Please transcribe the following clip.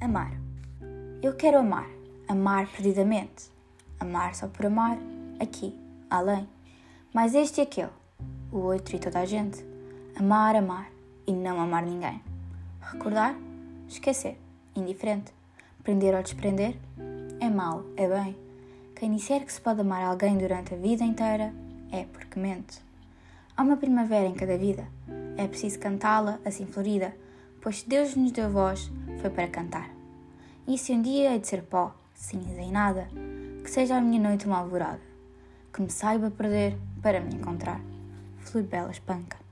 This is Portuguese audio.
Amar. Eu quero amar, amar perdidamente. Amar só por amar, aqui, além. Mas este e aquele, o outro e toda a gente. Amar, amar e não amar ninguém. Recordar, esquecer, indiferente. Prender ou desprender, é mal, é bem. Quem disser que se pode amar alguém durante a vida inteira é porque mente. Há uma primavera em cada vida. É preciso cantá-la assim florida, pois se Deus nos deu voz, foi para cantar. E se um dia hei de ser pó, cinza e nada, que seja a minha noite uma alvorada, que me saiba perder para me encontrar. Flor Bela Espanca.